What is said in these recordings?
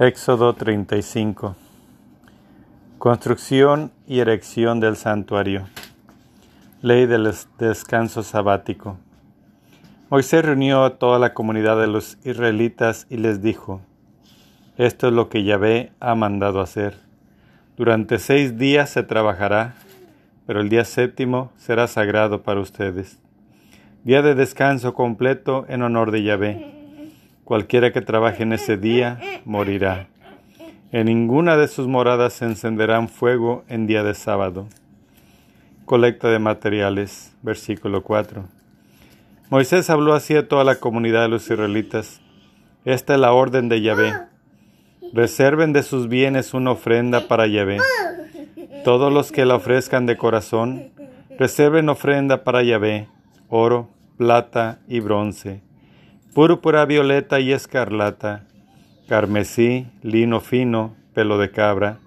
Éxodo 35 Construcción y erección del santuario. Ley del descanso sabático. Moisés reunió a toda la comunidad de los israelitas y les dijo, Esto es lo que Yahvé ha mandado hacer. Durante seis días se trabajará, pero el día séptimo será sagrado para ustedes. Día de descanso completo en honor de Yahvé Cualquiera que trabaje en ese día morirá. En ninguna de sus moradas se encenderán fuego en día de sábado. Colecta de materiales, versículo 4. Moisés habló así a toda la comunidad de los israelitas. Esta es la orden de Yahvé. Reserven de sus bienes una ofrenda para Yahvé. Todos los que la ofrezcan de corazón, reserven ofrenda para Yahvé, oro, plata y bronce púrpura, violeta y escarlata, carmesí, lino fino, pelo de cabra,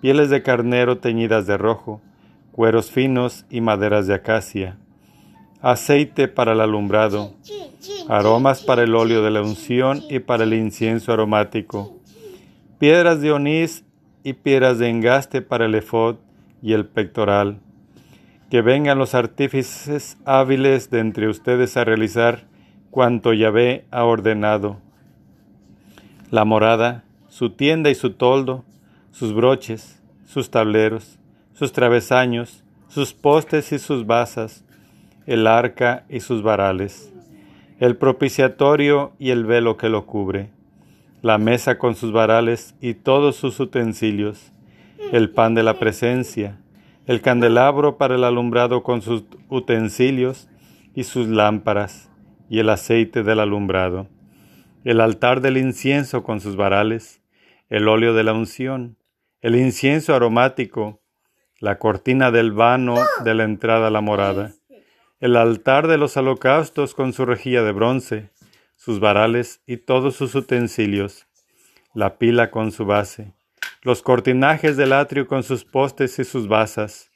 pieles de carnero teñidas de rojo, cueros finos y maderas de acacia, aceite para el alumbrado, aromas para el óleo de la unción y para el incienso aromático, piedras de onís y piedras de engaste para el efod y el pectoral. Que vengan los artífices hábiles de entre ustedes a realizar cuanto Yahvé ha ordenado. La morada, su tienda y su toldo, sus broches, sus tableros, sus travesaños, sus postes y sus basas, el arca y sus varales, el propiciatorio y el velo que lo cubre, la mesa con sus varales y todos sus utensilios, el pan de la presencia, el candelabro para el alumbrado con sus utensilios y sus lámparas, y el aceite del alumbrado, el altar del incienso con sus varales, el óleo de la unción, el incienso aromático, la cortina del vano de la entrada a la morada, el altar de los holocaustos con su rejilla de bronce, sus varales y todos sus utensilios, la pila con su base, los cortinajes del atrio con sus postes y sus basas,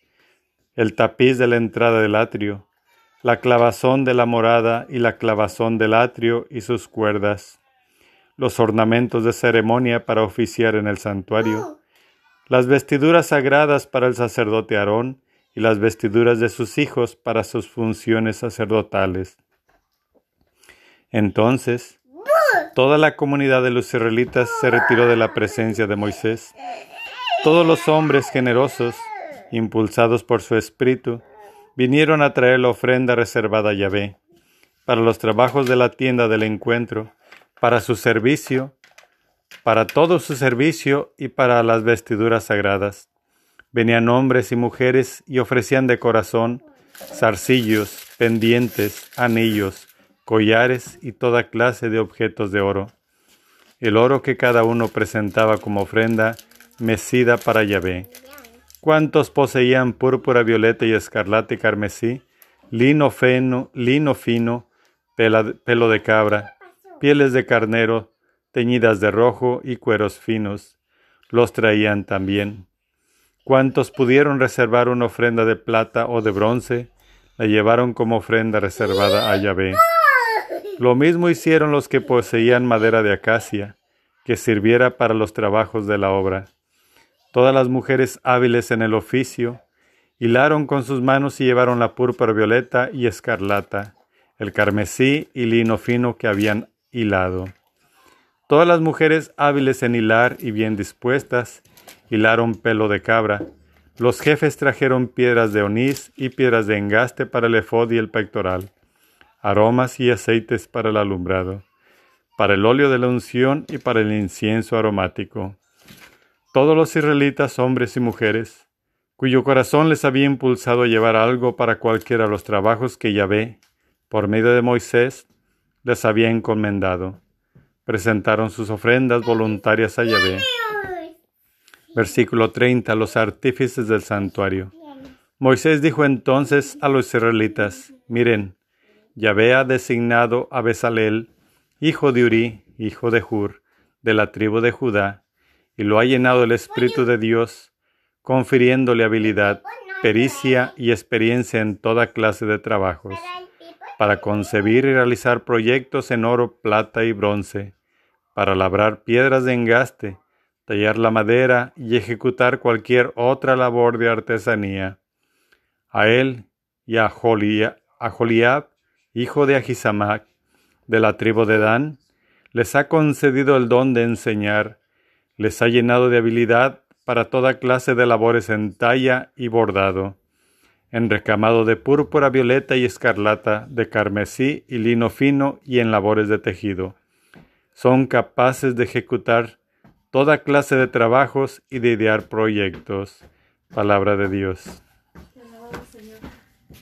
el tapiz de la entrada del atrio, la clavazón de la morada y la clavazón del atrio y sus cuerdas, los ornamentos de ceremonia para oficiar en el santuario, las vestiduras sagradas para el sacerdote Aarón y las vestiduras de sus hijos para sus funciones sacerdotales. Entonces, toda la comunidad de los israelitas se retiró de la presencia de Moisés. Todos los hombres generosos, impulsados por su espíritu, vinieron a traer la ofrenda reservada a Yahvé, para los trabajos de la tienda del encuentro, para su servicio, para todo su servicio y para las vestiduras sagradas. Venían hombres y mujeres y ofrecían de corazón zarcillos, pendientes, anillos, collares y toda clase de objetos de oro. El oro que cada uno presentaba como ofrenda mecida para Yahvé. ¿Cuántos poseían púrpura, violeta y escarlata y carmesí, lino fino, lino fino, pelo de cabra, pieles de carnero, teñidas de rojo y cueros finos? Los traían también. ¿Cuántos pudieron reservar una ofrenda de plata o de bronce? La llevaron como ofrenda reservada a Yahvé. Lo mismo hicieron los que poseían madera de acacia, que sirviera para los trabajos de la obra. Todas las mujeres hábiles en el oficio hilaron con sus manos y llevaron la púrpura violeta y escarlata, el carmesí y lino fino que habían hilado. Todas las mujeres hábiles en hilar y bien dispuestas hilaron pelo de cabra. Los jefes trajeron piedras de onís y piedras de engaste para el efod y el pectoral, aromas y aceites para el alumbrado, para el óleo de la unción y para el incienso aromático todos los israelitas, hombres y mujeres, cuyo corazón les había impulsado a llevar algo para cualquiera de los trabajos que Yahvé, por medio de Moisés, les había encomendado, presentaron sus ofrendas voluntarias a Yahvé. Versículo 30. Los artífices del santuario. Moisés dijo entonces a los israelitas, miren, Yahvé ha designado a Bezalel, hijo de Uri, hijo de Hur, de la tribu de Judá, y lo ha llenado el Espíritu de Dios, confiriéndole habilidad, pericia y experiencia en toda clase de trabajos, para concebir y realizar proyectos en oro, plata y bronce, para labrar piedras de engaste, tallar la madera y ejecutar cualquier otra labor de artesanía. A él y a, Joliab, hijo de Ahisamac, de la tribu de Dan, les ha concedido el don de enseñar, les ha llenado de habilidad para toda clase de labores en talla y bordado, en recamado de púrpura, violeta y escarlata, de carmesí y lino fino y en labores de tejido. Son capaces de ejecutar toda clase de trabajos y de idear proyectos. Palabra de Dios.